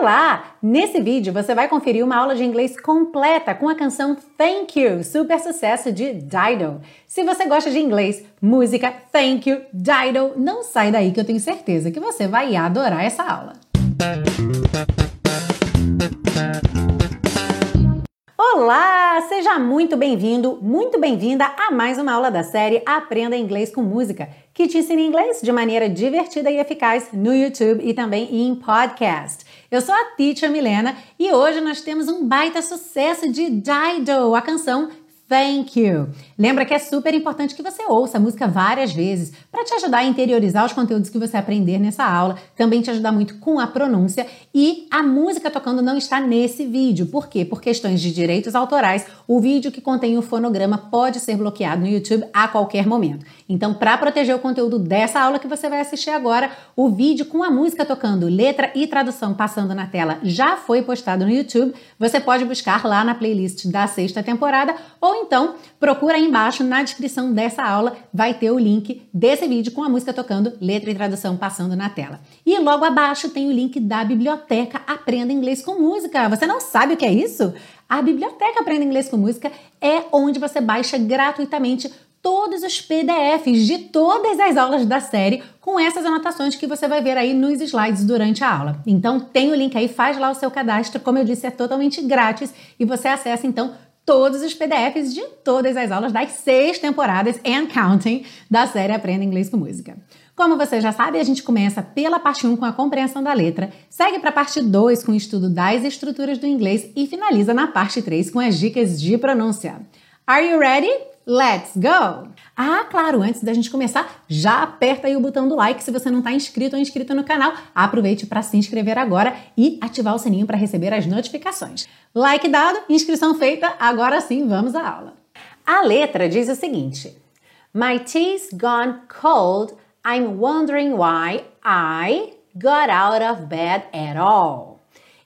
Olá! Nesse vídeo você vai conferir uma aula de inglês completa com a canção Thank You, super sucesso de Dido. Se você gosta de inglês, música, Thank You, Dido, não sai daí que eu tenho certeza que você vai adorar essa aula. Olá! Seja muito bem-vindo, muito bem-vinda a mais uma aula da série Aprenda Inglês com Música, que te ensina inglês de maneira divertida e eficaz no YouTube e também em podcast. Eu sou a Teacher Milena e hoje nós temos um baita sucesso de Dido, a canção Thank you. Lembra que é super importante que você ouça a música várias vezes para te ajudar a interiorizar os conteúdos que você aprender nessa aula, também te ajudar muito com a pronúncia e a música tocando não está nesse vídeo. Por quê? Por questões de direitos autorais, o vídeo que contém o fonograma pode ser bloqueado no YouTube a qualquer momento. Então, para proteger o conteúdo dessa aula que você vai assistir agora, o vídeo com a música tocando, letra e tradução passando na tela já foi postado no YouTube. Você pode buscar lá na playlist da sexta temporada ou então procura aí embaixo na descrição dessa aula, vai ter o link desse vídeo com a música tocando, letra e tradução passando na tela. E logo abaixo tem o link da biblioteca Aprenda Inglês com Música. Você não sabe o que é isso? A biblioteca Aprenda Inglês com Música é onde você baixa gratuitamente todos os PDFs de todas as aulas da série com essas anotações que você vai ver aí nos slides durante a aula. Então tem o link aí, faz lá o seu cadastro, como eu disse, é totalmente grátis e você acessa então todos os PDFs de todas as aulas das seis temporadas and counting da série Aprenda Inglês com Música. Como você já sabe, a gente começa pela parte 1 com a compreensão da letra, segue para a parte 2 com o estudo das estruturas do inglês e finaliza na parte 3 com as dicas de pronúncia. Are you ready? Let's go! Ah, claro, antes da gente começar, já aperta aí o botão do like se você não está inscrito ou inscrita no canal. Aproveite para se inscrever agora e ativar o sininho para receber as notificações. Like dado, inscrição feita, agora sim vamos à aula. A letra diz o seguinte: My tea's gone cold, I'm wondering why I got out of bed at all.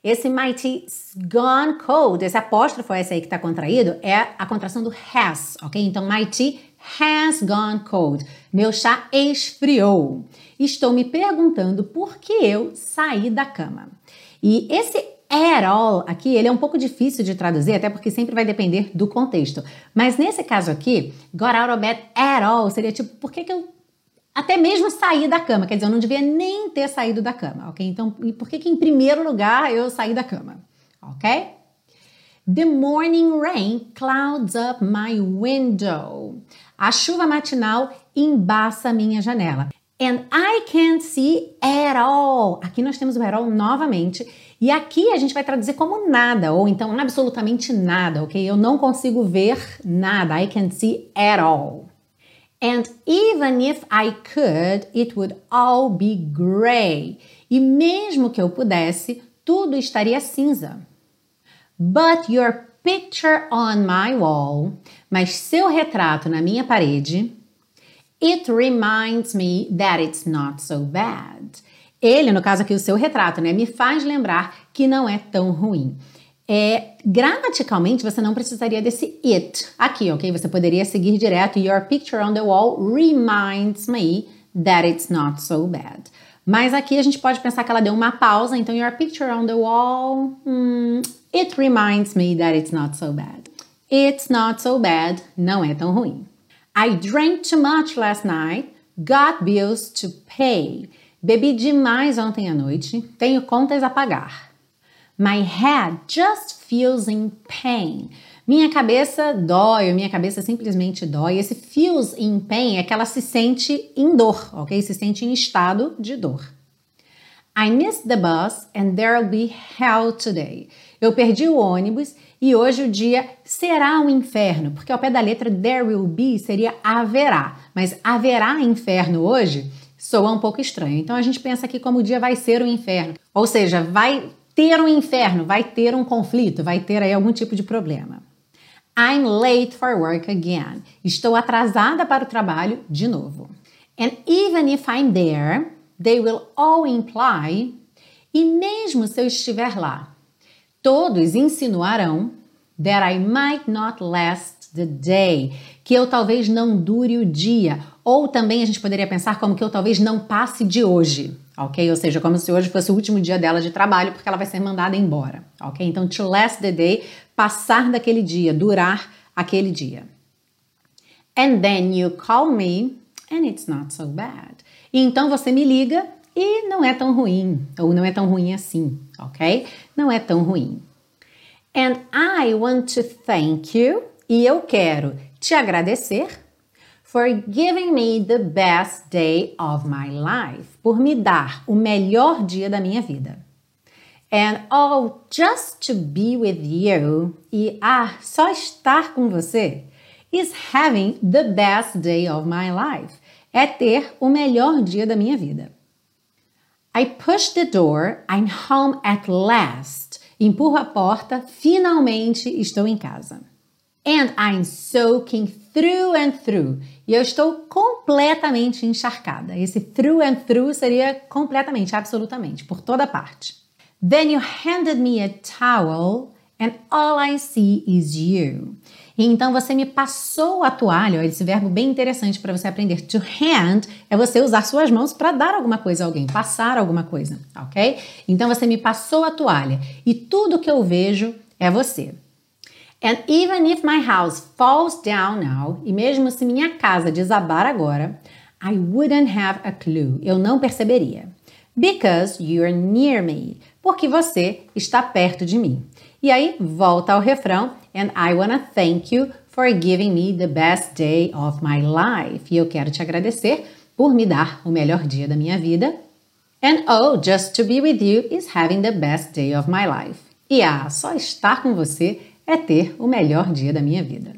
Esse tea's gone cold, esse apóstrofo, esse aí que está contraído, é a contração do has, ok? Então, tea has gone cold. Meu chá esfriou. Estou me perguntando por que eu saí da cama. E esse at all aqui, ele é um pouco difícil de traduzir, até porque sempre vai depender do contexto. Mas nesse caso aqui, got out of bed at all seria tipo, por que, que eu até mesmo sair da cama, quer dizer, eu não devia nem ter saído da cama, ok? Então, por que que em primeiro lugar eu saí da cama, ok? The morning rain clouds up my window. A chuva matinal embaça minha janela. And I can't see at all. Aqui nós temos o at all novamente. E aqui a gente vai traduzir como nada, ou então absolutamente nada, ok? Eu não consigo ver nada. I can't see at all. And even if I could, it would all be gray. E mesmo que eu pudesse, tudo estaria cinza. But your picture on my wall, mas seu retrato na minha parede, it reminds me that it's not so bad. Ele, no caso aqui, o seu retrato, né, me faz lembrar que não é tão ruim. É, gramaticalmente, você não precisaria desse it aqui, ok? Você poderia seguir direto. Your picture on the wall reminds me that it's not so bad. Mas aqui a gente pode pensar que ela deu uma pausa, então your picture on the wall, hmm, it reminds me that it's not so bad. It's not so bad, não é tão ruim. I drank too much last night, got bills to pay. Bebi demais ontem à noite, tenho contas a pagar. My head just feels in pain. Minha cabeça dói, minha cabeça simplesmente dói. Esse feels in pain é que ela se sente em dor, ok? Se sente em estado de dor. I missed the bus and there'll be hell today. Eu perdi o ônibus e hoje o dia será um inferno, porque ao pé da letra there will be seria haverá, mas haverá inferno hoje soa um pouco estranho. Então a gente pensa aqui como o dia vai ser um inferno, ou seja, vai ter um inferno, vai ter um conflito, vai ter aí algum tipo de problema. I'm late for work again. Estou atrasada para o trabalho de novo. And even if I'm there, they will all imply. E mesmo se eu estiver lá, todos insinuarão that I might not last the day, que eu talvez não dure o dia, ou também a gente poderia pensar como que eu talvez não passe de hoje, ok? Ou seja, como se hoje fosse o último dia dela de trabalho, porque ela vai ser mandada embora, ok? Então, to last the day, passar daquele dia, durar aquele dia. And then you call me and it's not so bad. E então você me liga e não é tão ruim, ou não é tão ruim assim, ok? Não é tão ruim. And I want to thank you, e eu quero te agradecer for giving me the best day of my life, por me dar o melhor dia da minha vida. And oh, just to be with you, e ah, só estar com você, is having the best day of my life, é ter o melhor dia da minha vida. I push the door, I'm home at last. Empurro a porta, finalmente estou em casa. And I'm soaking through and through. E eu estou completamente encharcada. Esse through and through seria completamente, absolutamente, por toda parte. Then you handed me a towel and all I see is you. E então você me passou a toalha, esse verbo bem interessante para você aprender. To hand é você usar suas mãos para dar alguma coisa a alguém, passar alguma coisa, ok? Então você me passou a toalha e tudo que eu vejo é você. And even if my house falls down now, e mesmo se minha casa desabar agora, I wouldn't have a clue. Eu não perceberia. Because you're near me. Porque você está perto de mim. E aí volta ao refrão. And I wanna thank you for giving me the best day of my life. E eu quero te agradecer por me dar o melhor dia da minha vida. And oh, just to be with you is having the best day of my life. E ah, só estar com você é ter o melhor dia da minha vida.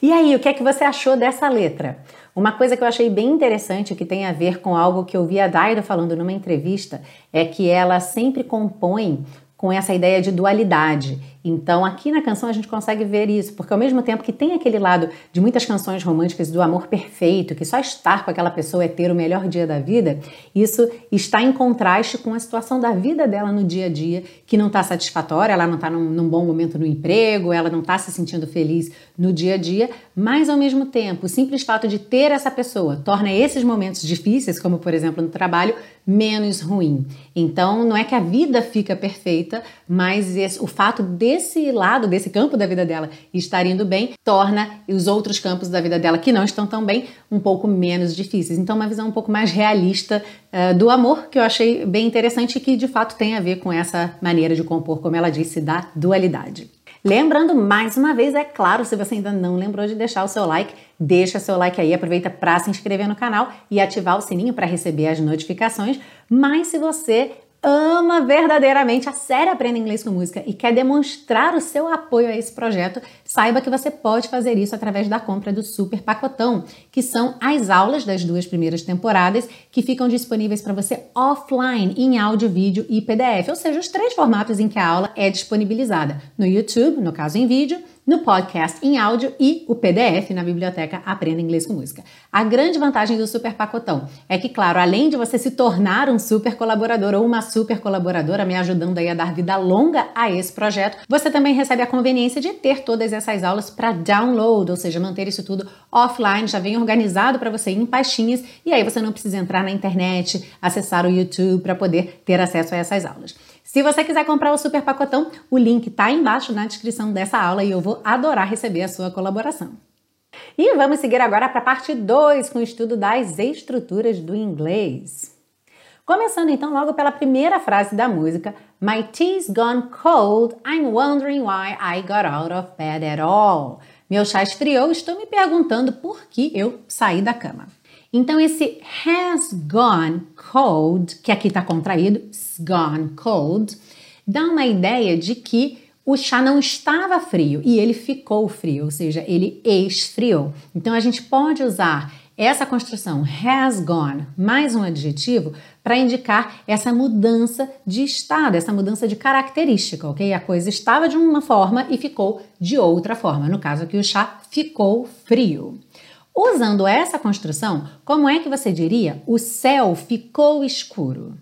E aí, o que é que você achou dessa letra? Uma coisa que eu achei bem interessante que tem a ver com algo que eu vi a Daida falando numa entrevista é que ela sempre compõe com essa ideia de dualidade. Então, aqui na canção a gente consegue ver isso, porque ao mesmo tempo que tem aquele lado de muitas canções românticas do amor perfeito, que só estar com aquela pessoa é ter o melhor dia da vida, isso está em contraste com a situação da vida dela no dia a dia, que não está satisfatória, ela não está num, num, bom momento no emprego, ela não está se sentindo feliz no dia a dia, mas ao mesmo tempo, o simples fato de ter essa pessoa torna esses momentos difíceis, como por exemplo no trabalho, menos ruim. Então, não é que a vida fica perfeita, mas esse, o fato desse lado, desse campo da vida dela estar indo bem, torna os outros campos da vida dela que não estão tão bem um pouco menos difíceis. Então, uma visão um pouco mais realista uh, do amor, que eu achei bem interessante e que de fato tem a ver com essa maneira de compor, como ela disse, da dualidade. Lembrando mais uma vez, é claro, se você ainda não lembrou de deixar o seu like, deixa seu like aí, aproveita para se inscrever no canal e ativar o sininho para receber as notificações. Mas se você ama verdadeiramente a série Aprenda Inglês com Música e quer demonstrar o seu apoio a esse projeto, saiba que você pode fazer isso através da compra do Super Pacotão, que são as aulas das duas primeiras temporadas que ficam disponíveis para você offline, em áudio, vídeo e PDF, ou seja, os três formatos em que a aula é disponibilizada: no YouTube, no caso em vídeo, no podcast em áudio e o PDF na biblioteca Aprenda Inglês com Música. A grande vantagem do Super Pacotão é que, claro, além de você se tornar um super colaborador ou uma super colaboradora, me ajudando aí a dar vida longa a esse projeto, você também recebe a conveniência de ter todas essas aulas para download, ou seja, manter isso tudo offline, já vem organizado para você em pastinhas e aí você não precisa entrar na internet, acessar o YouTube para poder ter acesso a essas aulas. Se você quiser comprar o super pacotão, o link está embaixo na descrição dessa aula e eu vou adorar receber a sua colaboração. E vamos seguir agora para a parte 2 com o estudo das estruturas do inglês. Começando então logo pela primeira frase da música: My tea's gone cold, I'm wondering why I got out of bed at all. Meu chá esfriou, estou me perguntando por que eu saí da cama. Então, esse has gone cold, que aqui está contraído, gone cold, dá uma ideia de que o chá não estava frio e ele ficou frio, ou seja, ele esfriou. Então, a gente pode usar essa construção has gone mais um adjetivo para indicar essa mudança de estado, essa mudança de característica, ok? A coisa estava de uma forma e ficou de outra forma. No caso aqui, o chá ficou frio. Usando essa construção, como é que você diria o céu ficou escuro?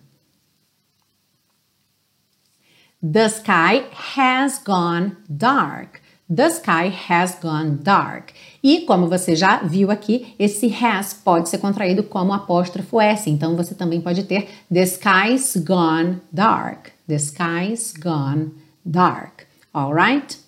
The sky has gone dark. The sky has gone dark. E como você já viu aqui, esse has pode ser contraído como apóstrofo S. Então você também pode ter the sky's gone dark. The sky's gone dark. Alright?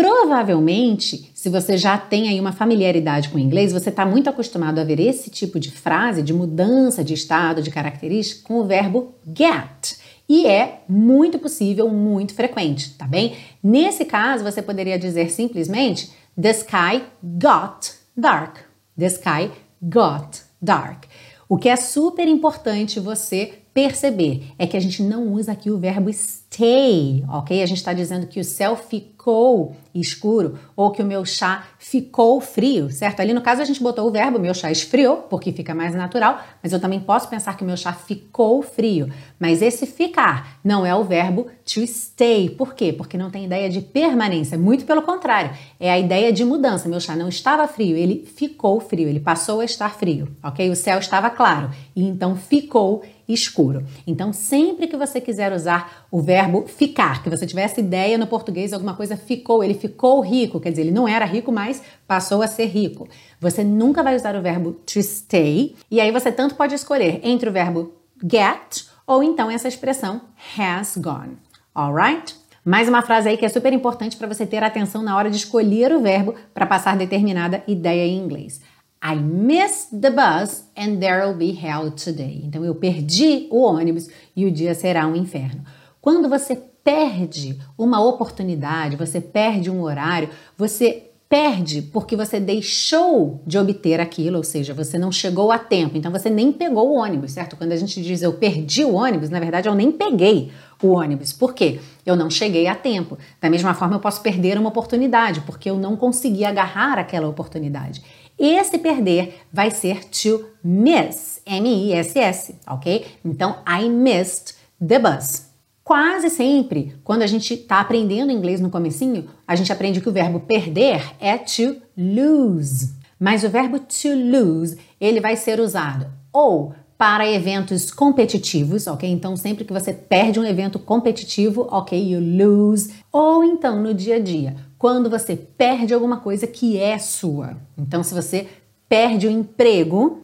Provavelmente, se você já tem aí uma familiaridade com o inglês, você está muito acostumado a ver esse tipo de frase, de mudança de estado, de característica, com o verbo get. E é muito possível, muito frequente, tá bem? Nesse caso, você poderia dizer simplesmente The sky got dark. The sky got dark. O que é super importante você perceber é que a gente não usa aqui o verbo stay, ok? A gente está dizendo que o céu ficou escuro ou que o meu chá ficou frio, certo? Ali no caso a gente botou o verbo meu chá esfriou, porque fica mais natural, mas eu também posso pensar que o meu chá ficou frio. Mas esse ficar não é o verbo to stay. Por quê? Porque não tem ideia de permanência, muito pelo contrário, é a ideia de mudança. Meu chá não estava frio, ele ficou frio, ele passou a estar frio, ok? O céu estava claro e então ficou escuro. Então, sempre que você quiser usar o verbo ficar, que você tivesse ideia no português, alguma coisa ficou, ele ficou rico, quer dizer, ele não era rico, mas passou a ser rico. Você nunca vai usar o verbo to stay, e aí você tanto pode escolher entre o verbo get ou então essa expressão has gone. Alright? Mais uma frase aí que é super importante para você ter atenção na hora de escolher o verbo para passar determinada ideia em inglês. I missed the bus and there'll be hell today. Então eu perdi o ônibus e o dia será um inferno. Quando você perde uma oportunidade, você perde um horário, você perde porque você deixou de obter aquilo, ou seja, você não chegou a tempo, então você nem pegou o ônibus, certo? Quando a gente diz eu perdi o ônibus, na verdade eu nem peguei o ônibus. Por quê? Eu não cheguei a tempo. Da mesma forma, eu posso perder uma oportunidade, porque eu não consegui agarrar aquela oportunidade. Esse perder vai ser to miss, M-I-S-S, ok? Então, I missed the bus. Quase sempre, quando a gente está aprendendo inglês no comecinho, a gente aprende que o verbo perder é to lose. Mas o verbo to lose, ele vai ser usado ou para eventos competitivos, ok? Então, sempre que você perde um evento competitivo, ok, you lose. Ou então no dia a dia, quando você perde alguma coisa que é sua. Então, se você perde o emprego,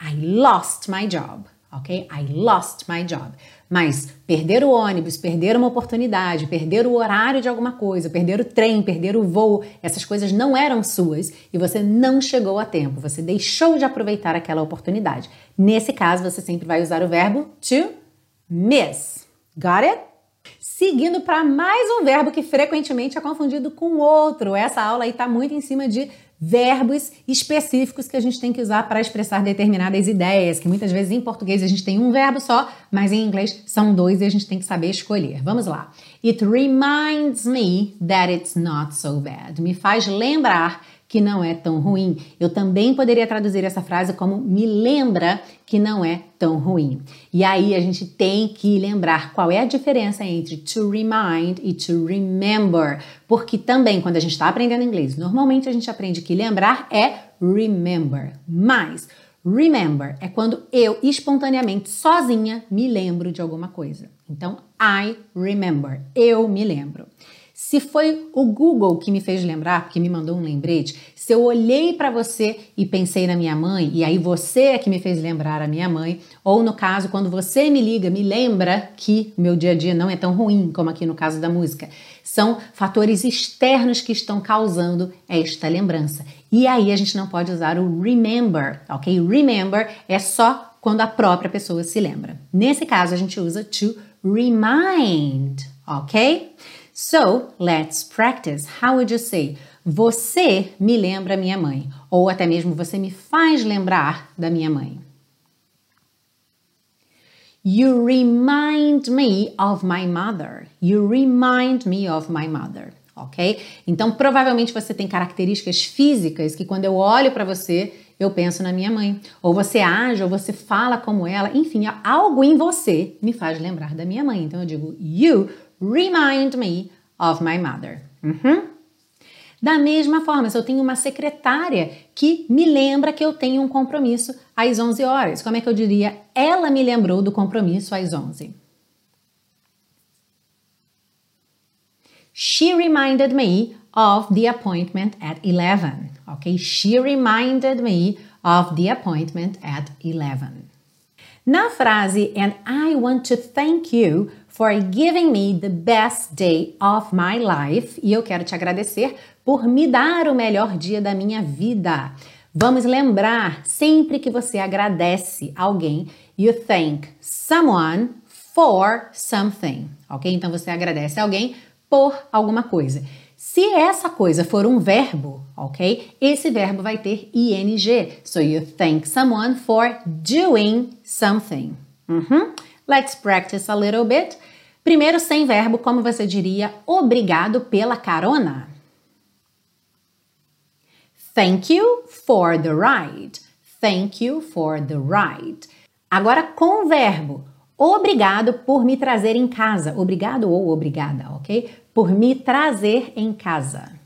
I lost my job, ok? I lost my job. Mas perder o ônibus, perder uma oportunidade, perder o horário de alguma coisa, perder o trem, perder o voo, essas coisas não eram suas e você não chegou a tempo, você deixou de aproveitar aquela oportunidade. Nesse caso, você sempre vai usar o verbo to miss. Got it? Seguindo para mais um verbo que frequentemente é confundido com outro. Essa aula aí está muito em cima de verbos específicos que a gente tem que usar para expressar determinadas ideias, que muitas vezes em português a gente tem um verbo só, mas em inglês são dois e a gente tem que saber escolher. Vamos lá. It reminds me that it's not so bad. Me faz lembrar que não é tão ruim. Eu também poderia traduzir essa frase como me lembra que não é tão ruim. E aí a gente tem que lembrar qual é a diferença entre to remind e to remember, porque também quando a gente está aprendendo inglês, normalmente a gente aprende que lembrar é remember, mas Remember é quando eu espontaneamente, sozinha, me lembro de alguma coisa. Então, I remember, eu me lembro. Se foi o Google que me fez lembrar, que me mandou um lembrete, se eu olhei para você e pensei na minha mãe, e aí você é que me fez lembrar a minha mãe, ou no caso, quando você me liga, me lembra que meu dia a dia não é tão ruim como aqui no caso da música. São fatores externos que estão causando esta lembrança. E aí a gente não pode usar o remember, ok? Remember é só quando a própria pessoa se lembra. Nesse caso, a gente usa to remind, ok? So, let's practice. How would you say? Você me lembra minha mãe. Ou até mesmo você me faz lembrar da minha mãe. You remind me of my mother. You remind me of my mother. Ok? Então, provavelmente você tem características físicas que quando eu olho para você, eu penso na minha mãe. Ou você age, ou você fala como ela. Enfim, algo em você me faz lembrar da minha mãe. Então eu digo, you remind me of my mother. Uhum. Da mesma forma, se eu tenho uma secretária que me lembra que eu tenho um compromisso às 11 horas, como é que eu diria? Ela me lembrou do compromisso às 11. She reminded me of the appointment at 11. Ok? She reminded me of the appointment at 11. Na frase, and I want to thank you for giving me the best day of my life, e eu quero te agradecer por me dar o melhor dia da minha vida. Vamos lembrar, sempre que você agradece alguém, you thank someone for something, ok? Então você agradece alguém por alguma coisa. Se essa coisa for um verbo, ok? Esse verbo vai ter ing. So you thank someone for doing something. Uhum. Let's practice a little bit. Primeiro, sem verbo, como você diria obrigado pela carona? Thank you for the ride. Thank you for the ride. Agora com o verbo. Obrigado por me trazer em casa. Obrigado ou obrigada, ok? Por me trazer em casa.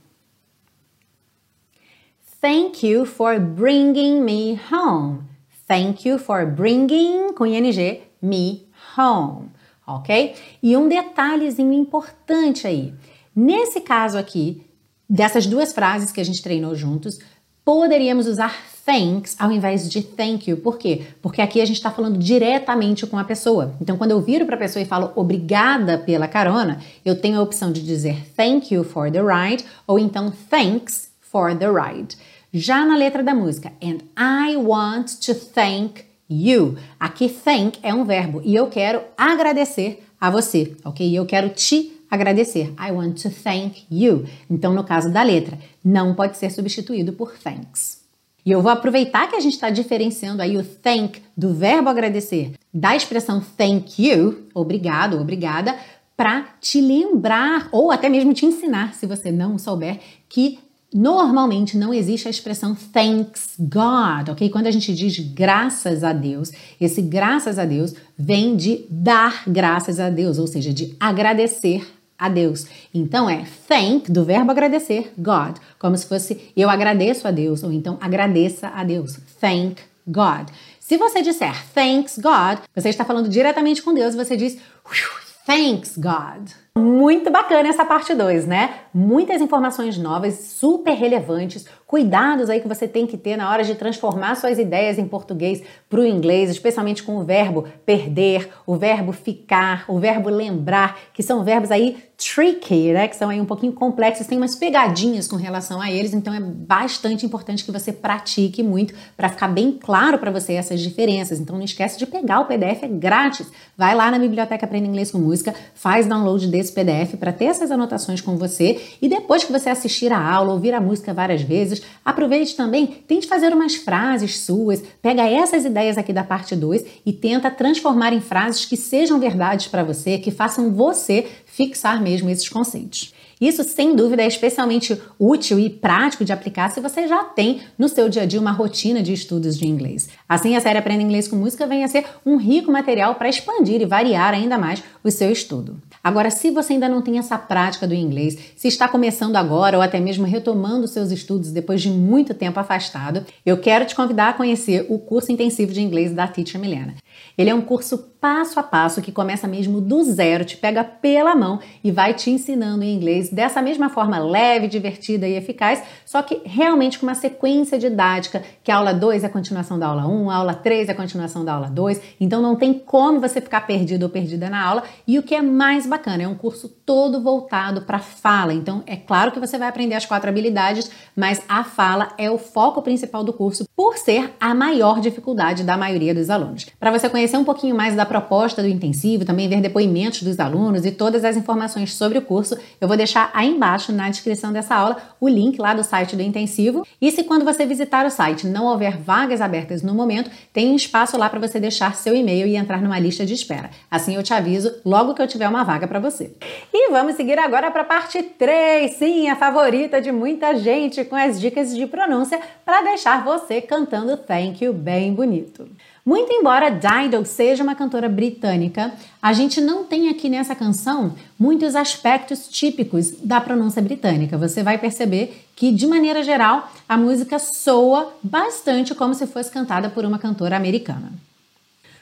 Thank you for bringing me home. Thank you for bringing, com ing, me home, ok? E um detalhezinho importante aí. Nesse caso aqui, Dessas duas frases que a gente treinou juntos, poderíamos usar thanks ao invés de thank you. Por quê? Porque aqui a gente está falando diretamente com a pessoa. Então, quando eu viro para a pessoa e falo obrigada pela carona, eu tenho a opção de dizer thank you for the ride ou então thanks for the ride. Já na letra da música, and I want to thank you. Aqui thank é um verbo e eu quero agradecer a você, ok? Eu quero te agradecer. I want to thank you. Então, no caso da letra, não pode ser substituído por thanks. E eu vou aproveitar que a gente está diferenciando aí o thank do verbo agradecer da expressão thank you, obrigado, obrigada, para te lembrar ou até mesmo te ensinar, se você não souber, que Normalmente não existe a expressão thanks God, ok? Quando a gente diz graças a Deus, esse graças a Deus vem de dar graças a Deus, ou seja, de agradecer a Deus. Então é thank, do verbo agradecer, God, como se fosse eu agradeço a Deus, ou então agradeça a Deus. Thank God. Se você disser thanks God, você está falando diretamente com Deus, você diz thanks God. Muito bacana essa parte 2, né? Muitas informações novas, super relevantes, cuidados aí que você tem que ter na hora de transformar suas ideias em português para o inglês, especialmente com o verbo perder, o verbo ficar, o verbo lembrar, que são verbos aí tricky, né? Que são aí um pouquinho complexos, tem umas pegadinhas com relação a eles, então é bastante importante que você pratique muito para ficar bem claro para você essas diferenças. Então não esquece de pegar o PDF, é grátis. Vai lá na biblioteca Aprenda Inglês com Música, faz download desse esse PDF para ter essas anotações com você e depois que você assistir a aula, ouvir a música várias vezes, aproveite também, tente fazer umas frases suas, pega essas ideias aqui da parte 2 e tenta transformar em frases que sejam verdades para você, que façam você fixar mesmo esses conceitos. Isso, sem dúvida, é especialmente útil e prático de aplicar se você já tem no seu dia a dia uma rotina de estudos de inglês. Assim, a série Aprenda Inglês com Música vem a ser um rico material para expandir e variar ainda mais o seu estudo. Agora, se você ainda não tem essa prática do inglês, se está começando agora ou até mesmo retomando seus estudos depois de muito tempo afastado, eu quero te convidar a conhecer o curso intensivo de inglês da Teacher Milena. Ele é um curso passo a passo que começa mesmo do zero, te pega pela mão e vai te ensinando em inglês dessa mesma forma leve, divertida e eficaz, só que realmente com uma sequência didática, que a aula 2 é a continuação da aula 1, um, a aula 3 é a continuação da aula 2, então não tem como você ficar perdido ou perdida na aula. E o que é mais bacana, é um curso todo voltado para fala. Então é claro que você vai aprender as quatro habilidades, mas a fala é o foco principal do curso, por ser a maior dificuldade da maioria dos alunos. Para você conhecer um pouquinho mais da proposta do intensivo, também ver depoimentos dos alunos e todas as informações sobre o curso, eu vou deixar aí embaixo na descrição dessa aula o link lá do site do intensivo. E se quando você visitar o site não houver vagas abertas no momento, tem um espaço lá para você deixar seu e-mail e entrar numa lista de espera. Assim eu te aviso logo que eu tiver uma vaga para você. E vamos seguir agora para a parte 3, sim, a favorita de muita gente, com as dicas de pronúncia para deixar você cantando thank you bem bonito. Muito embora Dido seja uma cantora britânica, a gente não tem aqui nessa canção muitos aspectos típicos da pronúncia britânica. Você vai perceber que, de maneira geral, a música soa bastante como se fosse cantada por uma cantora americana.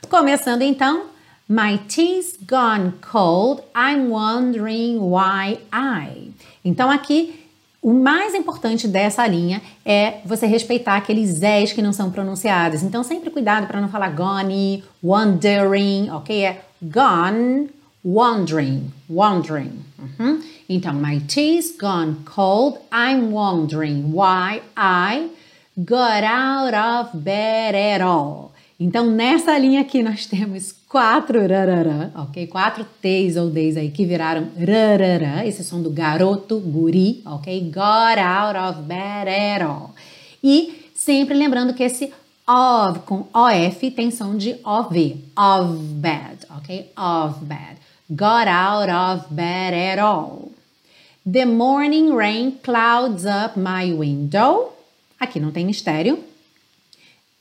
Começando então, My tea's gone cold, I'm wondering why I. Então aqui O mais importante dessa linha é você respeitar aqueles Z's que não são pronunciados. Então, sempre cuidado para não falar gone, wondering, ok? É gone, wondering, wondering. Uhum. Então, my tea's gone cold. I'm wondering why I got out of bed at all. Então, nessa linha aqui, nós temos quatro rarará, ok? Quatro T's ou D's aí que viraram rarará, esse som do garoto, guri, ok? Got out of bed at all. E sempre lembrando que esse of com OF tem som de OV, of bed, ok? Of bed. Got out of bed at all. The morning rain clouds up my window. Aqui não tem mistério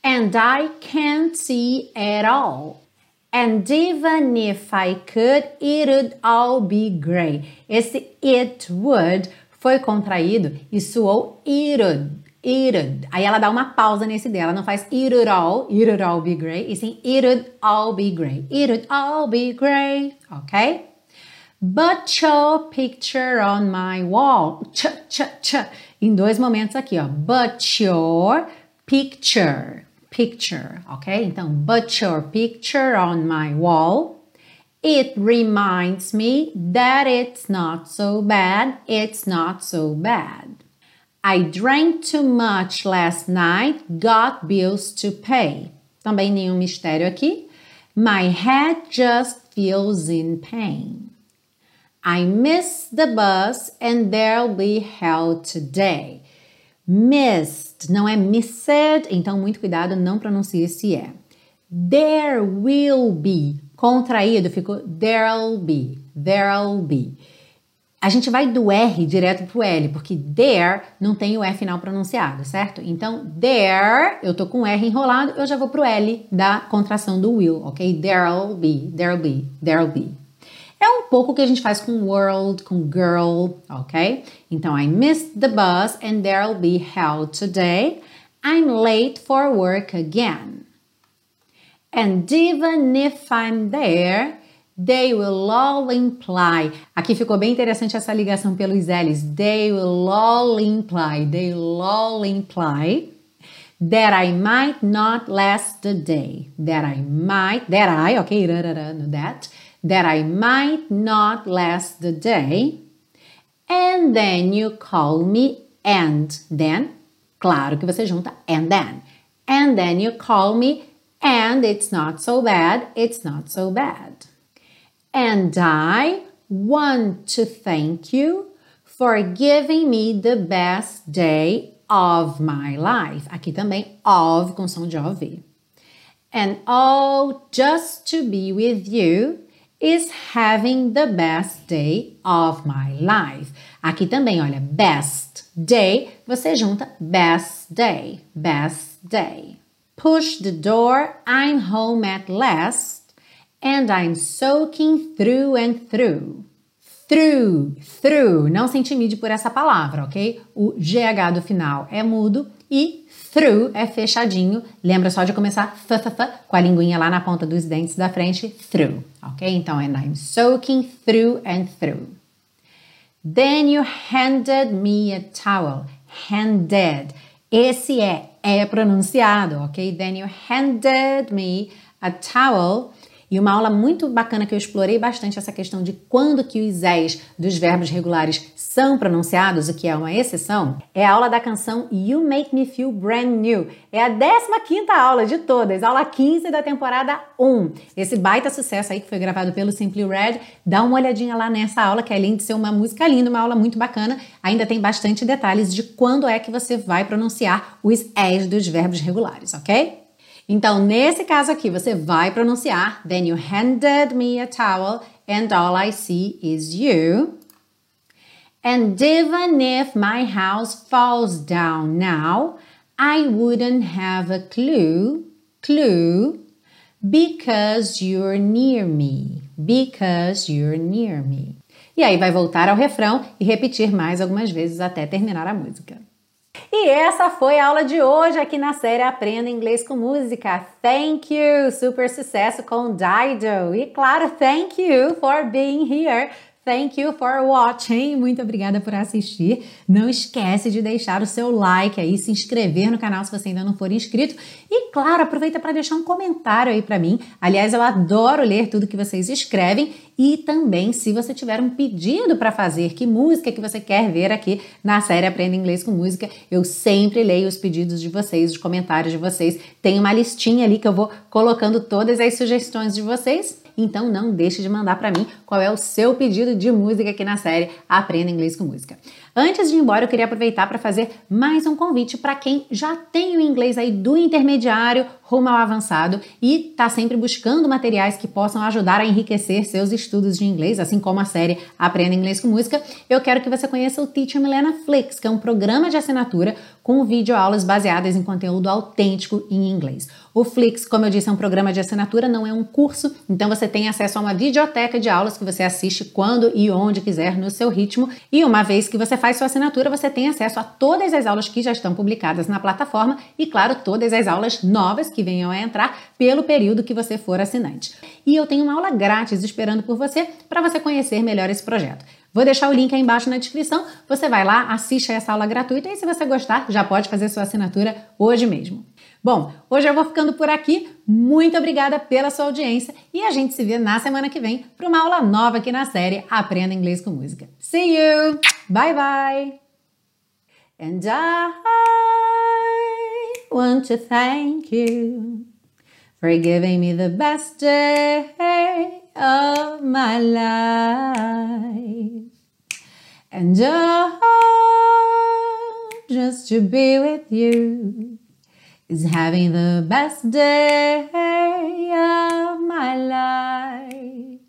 and I can't see at all. And even if I could, it would all be gray. Esse it would foi contraído e soou it would, it would. Aí ela dá uma pausa nesse dela, não faz it would all, it would all be gray, e sim it would all be gray. It would all be gray, ok? But your picture on my wall. Ch, ch, ch. Em dois momentos aqui, ó. But your picture picture, ok? Então, but your picture on my wall. It reminds me that it's not so bad, it's not so bad. I drank too much last night, got bills to pay. Também nenhum mistério aqui. My head just feels in pain. I missed the bus and there'll be hell today. Missed, não é missed, então muito cuidado, não pronuncie esse é. There will be, contraído, ficou there'll be, there'll be. A gente vai do R direto pro L, porque there não tem o E final pronunciado, certo? Então, there, eu tô com R enrolado, eu já vou pro L da contração do will, ok? There'll be, there'll be, there'll be. É um pouco o que a gente faz com world, com girl, ok? Então, I missed the bus and there'll be hell today. I'm late for work again. And even if I'm there, they will all imply. Aqui ficou bem interessante essa ligação pelos L's. They will all imply, they will all imply that I might not last the day. That I might, that I, ok, that that I might not last the day. And then you call me and then. Claro que você junta and then. And then you call me and it's not so bad, it's not so bad. And I want to thank you for giving me the best day of my life. Aqui também of com som de OV. And oh, just to be with you is having the best day of my life. Aqui também, olha, best day, você junta best day, best day. Push the door, I'm home at last, and I'm soaking through and through. Through, through, não se intimide por essa palavra, ok? O GH do final é mudo e Through é fechadinho. Lembra só de começar f, f, f, com a linguinha lá na ponta dos dentes da frente. Through, ok? Então, and I'm soaking through and through. Then you handed me a towel. Handed. Esse é, é pronunciado, ok? Then you handed me a towel. E uma aula muito bacana que eu explorei bastante essa questão de quando que os és dos verbos regulares são pronunciados, o que é uma exceção, é a aula da canção You Make Me Feel Brand New. É a 15ª aula de todas, aula 15 da temporada 1. Esse baita sucesso aí que foi gravado pelo Simply Red, dá uma olhadinha lá nessa aula, que além de ser uma música linda, uma aula muito bacana, ainda tem bastante detalhes de quando é que você vai pronunciar os és dos verbos regulares, ok? Então, nesse caso aqui, você vai pronunciar Then you handed me a towel and all I see is you. And even if my house falls down now, I wouldn't have a clue, clue, because you're near me, because you're near me. E aí vai voltar ao refrão e repetir mais algumas vezes até terminar a música. E essa foi a aula de hoje aqui na série Aprenda Inglês com Música. Thank you! Super sucesso com Dido! E claro, thank you for being here! Thank you for watching. Muito obrigada por assistir. Não esquece de deixar o seu like aí, se inscrever no canal se você ainda não for inscrito. E claro, aproveita para deixar um comentário aí para mim. Aliás, eu adoro ler tudo que vocês escrevem e também se você tiver um pedido para fazer, que música que você quer ver aqui na série Aprenda Inglês com Música, eu sempre leio os pedidos de vocês, os comentários de vocês. Tem uma listinha ali que eu vou colocando todas as sugestões de vocês então não deixe de mandar para mim qual é o seu pedido de música aqui na série Aprenda Inglês com Música. Antes de ir embora, eu queria aproveitar para fazer mais um convite para quem já tem o inglês aí do intermediário rumo ao avançado e está sempre buscando materiais que possam ajudar a enriquecer seus estudos de inglês, assim como a série Aprenda Inglês com Música. Eu quero que você conheça o Teacher Milena Flix, que é um programa de assinatura com videoaulas baseadas em conteúdo autêntico em inglês. O Flix, como eu disse, é um programa de assinatura, não é um curso, então você tem acesso a uma videoteca de aulas que você assiste quando e onde quiser no seu ritmo. E uma vez que você faz sua assinatura, você tem acesso a todas as aulas que já estão publicadas na plataforma e, claro, todas as aulas novas que venham a entrar pelo período que você for assinante. E eu tenho uma aula grátis esperando por você para você conhecer melhor esse projeto. Vou deixar o link aí embaixo na descrição. Você vai lá, assiste a essa aula gratuita e se você gostar, já pode fazer sua assinatura hoje mesmo. Bom, hoje eu vou ficando por aqui. Muito obrigada pela sua audiência e a gente se vê na semana que vem para uma aula nova aqui na série Aprenda Inglês com Música. See you! Bye bye! And I want to thank you for giving me the best day of my life. And oh, just to be with you is having the best day of my life.